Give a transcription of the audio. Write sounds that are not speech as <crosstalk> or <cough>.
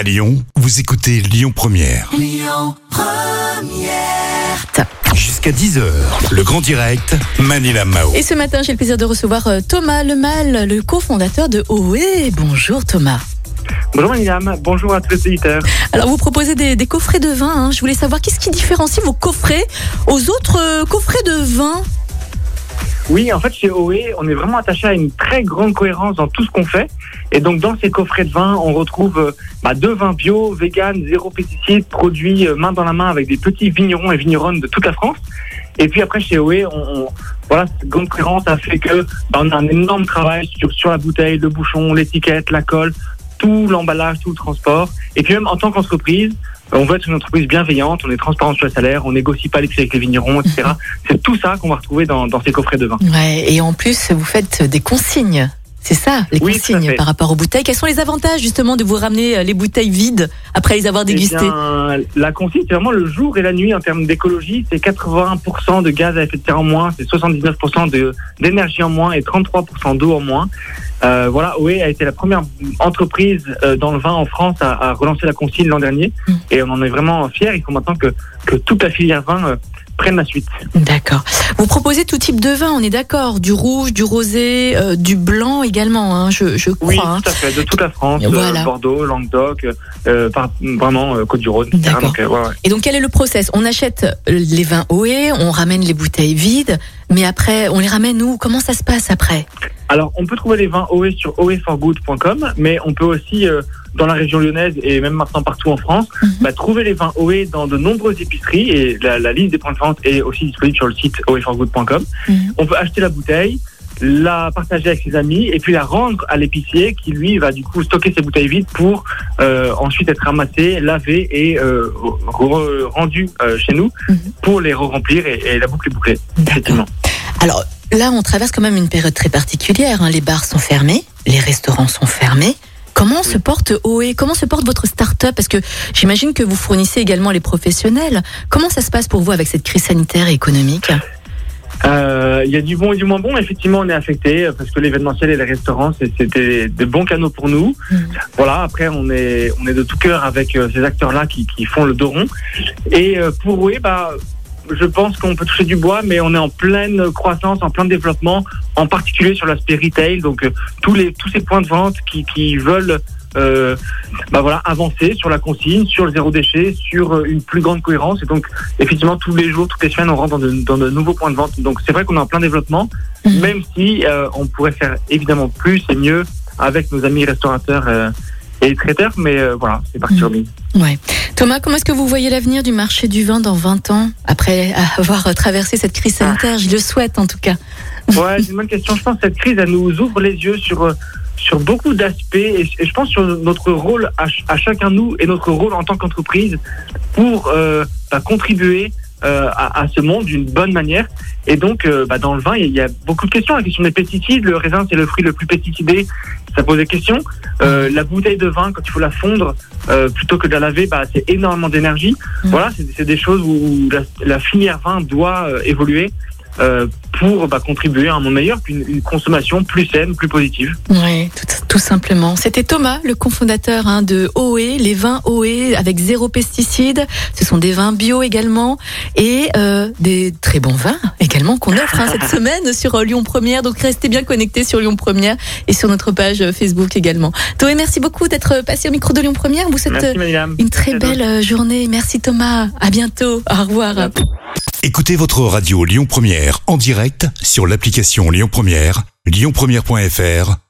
À Lyon, vous écoutez Lyon Première. Jusqu'à 10h, le grand direct, Manila Mao. Et ce matin, j'ai le plaisir de recevoir euh, Thomas Lemal, le cofondateur de OE. Bonjour Thomas. Bonjour Manilam, bonjour à tous les auditeurs. Alors vous proposez des, des coffrets de vin. hein. Je voulais savoir qu'est-ce qui différencie vos coffrets aux autres euh, coffrets de vin? Oui, en fait, chez OE, on est vraiment attaché à une très grande cohérence dans tout ce qu'on fait. Et donc, dans ces coffrets de vin, on retrouve euh, bah, deux vins bio, vegan, zéro pesticides, produits euh, main dans la main avec des petits vignerons et vigneronnes de toute la France. Et puis après, chez OE, on, on- voilà, cette grande cohérence a fait que bah, on a un énorme travail sur, sur la bouteille, le bouchon, l'étiquette, la colle, tout l'emballage, tout le transport. Et puis même en tant qu'entreprise, on veut être une entreprise bienveillante, on est transparent sur le salaire, on négocie pas les prix avec les vignerons, etc. <laughs> C'est tout ça qu'on va retrouver dans, dans ces coffrets de vin. Ouais, et en plus, vous faites des consignes. C'est ça, les Oui, consignes par rapport aux bouteilles. Quels sont les avantages justement de vous ramener euh, les bouteilles vides après les avoir Eh dégustées? bien, la consigne, c'est vraiment le jour et la nuit en termes d'écologie. C'est 81% de gaz à effet de serre en moins, c'est 79% de- d'énergie en moins et 33% d'eau en moins. Euh, voilà, OE a été la première entreprise euh, dans le vin en France à, à relancer la consigne l'an dernier. Mm. Et on en est vraiment fiers. Il faut maintenant que, que toute la filière vin euh, prenne la suite. D'accord. Vous proposez tout type de vin, on est d'accord. Du rouge, du rosé, euh, du blanc également, hein, je, je crois. Oui, hein. tout à fait, de toute la France, Voilà. euh, Bordeaux, Languedoc, euh, par- vraiment Côte-du-Rhône. D'accord. Donc, ouais, ouais. Et donc, quel est le process? On achète les vins OE, on ramène les bouteilles vides, mais après, on les ramène où? Comment ça se passe après? Alors, on peut trouver les vins OE sur oeforgood.com, mais on peut aussi, euh, dans la région lyonnaise et même maintenant partout en France, Mhm. bah, trouver les vins OE dans de nombreuses épiceries et la, la liste des points de vente est aussi disponible sur le site oeforgood.com. Mhm. On peut acheter la bouteille, la partager avec ses amis et puis la rendre à l'épicier qui lui va du coup stocker ses bouteilles vides pour euh, ensuite être ramassées, lavées et euh, re- rendues euh, chez nous Mhm. pour les re-remplir et, et la boucle est bouclée. Effectivement. Alors, là, on traverse quand même une période très particulière. hein. Les bars sont fermés, les restaurants sont fermés. Comment se porte OE Comment se porte votre start-up? Parce que j'imagine que vous fournissez également les professionnels. Comment ça se passe pour vous avec cette crise sanitaire et économique? Euh, Il y a du bon et du moins bon. Effectivement, on est affecté parce que l'événementiel et les restaurants, c'était des bons canaux pour nous. Mm. Voilà. Après, on est on est de tout cœur avec euh, ces acteurs-là qui, qui font le dos rond. Et euh, pour oui, bah, je pense qu'on peut toucher du bois, mais on est en pleine croissance, en plein développement, en particulier sur l'aspect retail. Donc euh, tous les tous ces points de vente qui, qui veulent euh, bah voilà, avancer sur la consigne, sur le zéro déchet, sur euh, une plus grande cohérence. Et donc, effectivement, tous les jours, toutes les semaines, on rentre dans de, dans de nouveaux points de vente. Donc, c'est vrai qu'on est en plein développement, Mhm. même si euh, on pourrait faire évidemment plus et mieux avec nos amis restaurateurs euh, et traiteurs. Mais euh, voilà, c'est parti sur ligne. Ouais. Thomas, comment est-ce que vous voyez l'avenir du marché du vin dans 20 ans, après avoir traversé cette crise sanitaire? Je le souhaite en tout cas. Ouais, c'est une bonne question. Je pense que cette crise, elle nous ouvre les yeux sur euh, sur beaucoup d'aspects et, et je pense sur notre rôle à, ch- à chacun de nous et notre rôle en tant qu'entreprise pour euh, bah, contribuer à, à ce monde d'une bonne manière. Et donc, euh, bah, dans le vin, il y, a- beaucoup de questions. La question des pesticides, le raisin, c'est le fruit le plus pesticidé. Ça pose des questions. Euh, la bouteille de vin, quand il faut la fondre euh, plutôt que de la laver, bah, c'est énormément d'énergie. Mm. Voilà, c'est des choses où la, la filière vin doit euh, évoluer euh, pour bah, contribuer à un monde meilleur, puis une, une consommation plus saine, plus positive. Oui, tout, tout simplement. C'était Thomas, le cofondateur hein, de OE, les vins OE avec zéro pesticide. Ce sont des vins bio également et euh, des très bons vins également qu'on offre hein, cette <laughs> semaine sur euh, Lyon Première. Donc restez bien connectés sur Lyon Première et sur notre page euh, Facebook également. Thomas, merci beaucoup d'être passé au micro de Lyon Première. Vous souhaite Merci, Madame. une très belle journée. Merci Thomas. À bientôt. Au revoir. Écoutez votre radio Lyon Première en direct sur l'application Lyon Première, lyonpremière.fr